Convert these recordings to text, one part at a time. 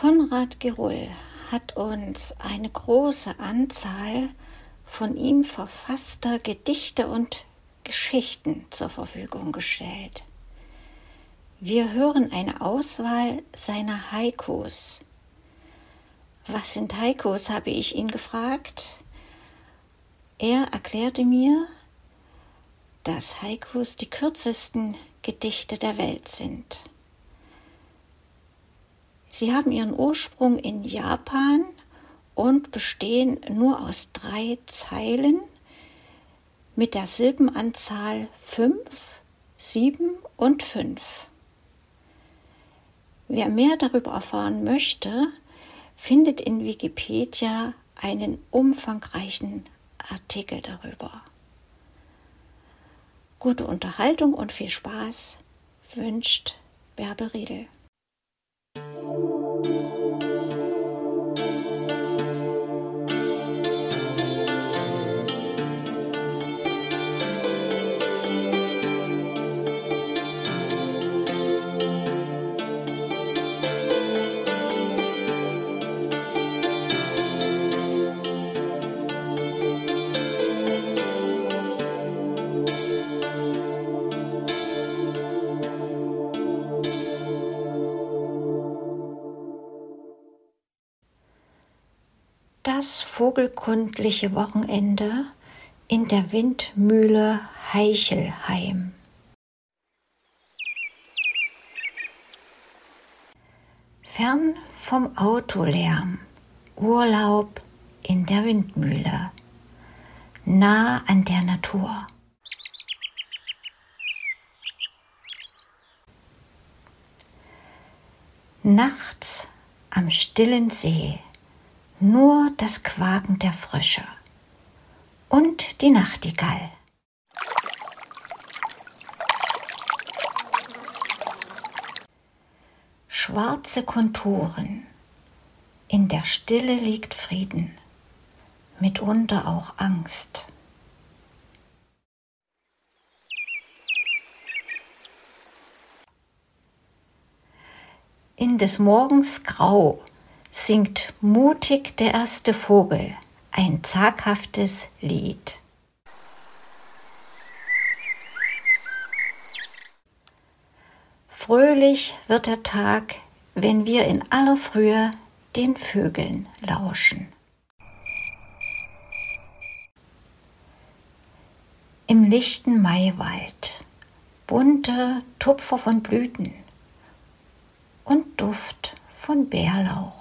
Konrad Gerull hat uns eine große Anzahl von ihm verfasster Gedichte und Geschichten zur Verfügung gestellt. Wir hören eine Auswahl seiner Haikus. Was sind Haikus, habe ich ihn gefragt. Er erklärte mir, dass Haikus die kürzesten Gedichte der Welt sind. Sie haben ihren Ursprung in Japan und bestehen nur aus drei Zeilen mit der Silbenanzahl 5, 7 und 5. Wer mehr darüber erfahren möchte, findet in Wikipedia einen umfangreichen Artikel darüber. Gute Unterhaltung und viel Spaß wünscht Bärbel Riedel. Das vogelkundliche Wochenende in der Windmühle Heichelheim. Fern vom Autolärm, Urlaub in der Windmühle, nah an der Natur. Nachts am stillen See nur das Quaken der Frösche und die Nachtigall. Schwarze Konturen, in der Stille liegt Frieden, mitunter auch Angst. In des Morgens Grau singt mutig der erste Vogel ein zaghaftes Lied. Fröhlich wird der Tag, wenn wir in aller Frühe den Vögeln lauschen. Im lichten Maiwald bunte Tupfer von Blüten und Duft von Bärlauch.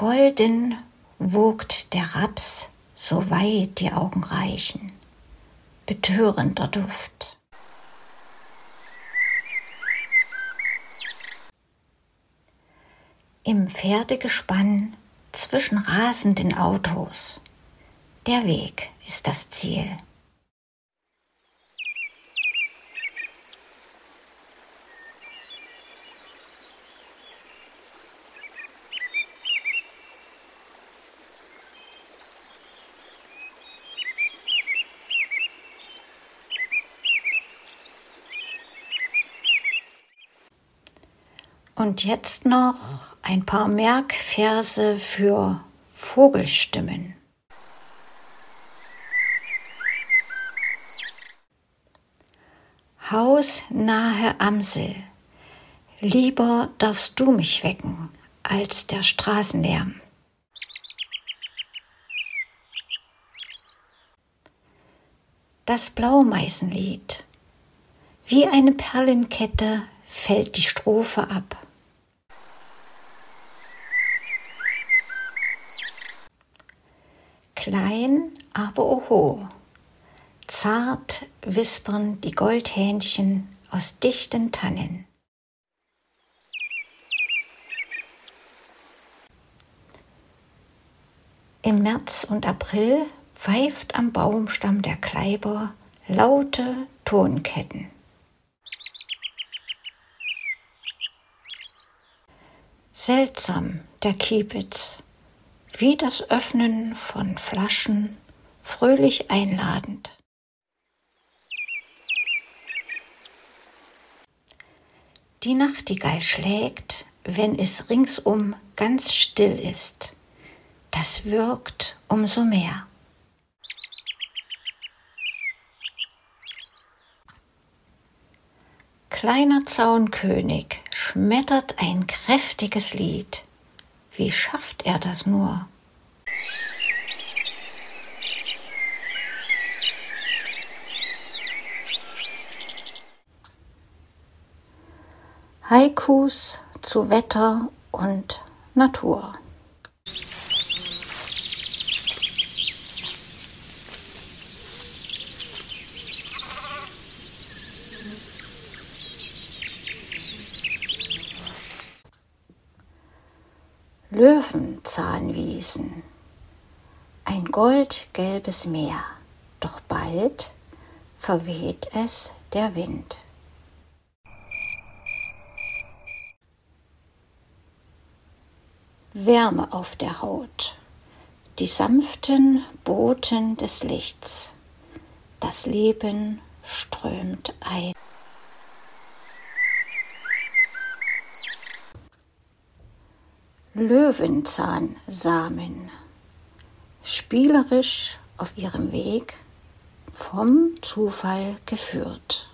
Golden wogt der Raps, so weit die Augen reichen, betörender Duft. Im Pferdegespann zwischen rasenden Autos, der Weg ist das Ziel. Und jetzt noch ein paar Merkverse für Vogelstimmen. Hausnahe Amsel, lieber darfst du mich wecken als der Straßenlärm. Das Blaumeisenlied. Wie eine Perlenkette fällt die Strophe ab. Klein, aber oho, zart wispern die Goldhähnchen aus dichten Tannen. Im März und April pfeift am Baumstamm der Kleiber laute Tonketten. Seltsam der Kiebitz, wie das Öffnen von Flaschen, fröhlich einladend. Die Nachtigall schlägt, wenn es ringsum ganz still ist. Das wirkt umso mehr. Kleiner Zaunkönig schmettert ein kräftiges Lied. Wie schafft er das nur? Haikus zu Wetter und Natur. Löwenzahnwiesen, ein goldgelbes Meer, doch bald verweht es der Wind. Wärme auf der Haut, die sanften Boten des Lichts, das Leben strömt ein. Löwenzahnsamen, spielerisch auf ihrem Weg vom Zufall geführt.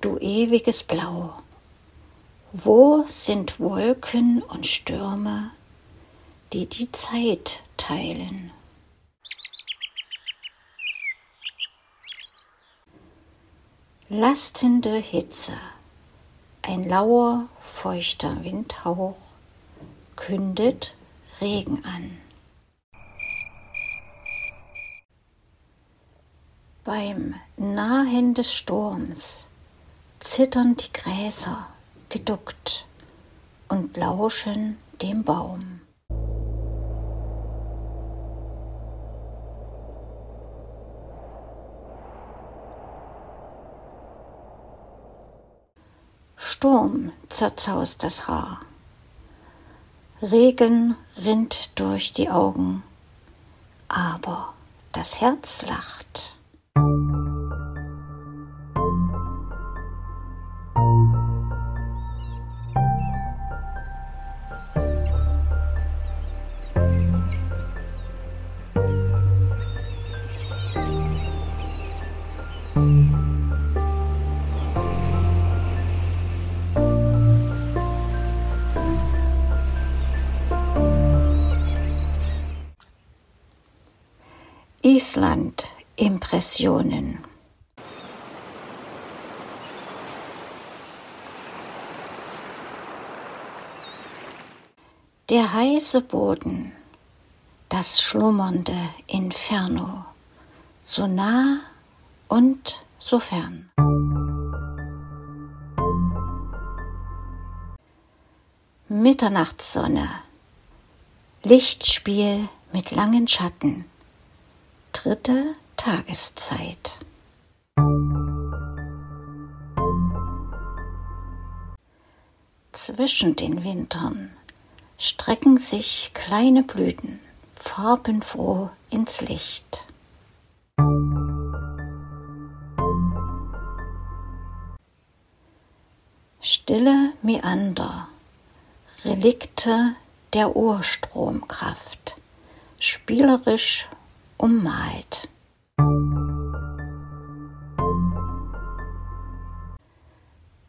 Du ewiges Blau, wo sind Wolken und Stürme, die die Zeit teilen? Lastende Hitze, ein lauer, feuchter Windhauch kündet Regen an. Beim Nahen des Sturms zittern die Gräser geduckt und lauschen dem Baum. Sturm zerzaust das Haar. Regen rinnt durch die Augen, aber das Herz lacht. Island Impressionen. Der heiße Boden, das schlummernde Inferno, so nah und so fern. Mitternachtssonne, Lichtspiel mit langen Schatten dritte Tageszeit. Zwischen den Wintern strecken sich kleine Blüten farbenfroh ins Licht. Stille Meander, Relikte der Urstromkraft, spielerisch ummalt.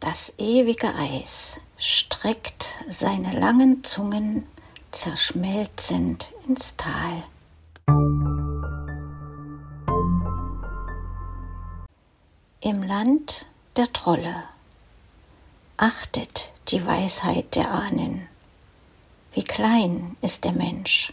Das ewige Eis streckt seine langen Zungen zerschmelzend ins Tal. Im Land der Trolle achtet die Weisheit der Ahnen. Wie klein ist der Mensch.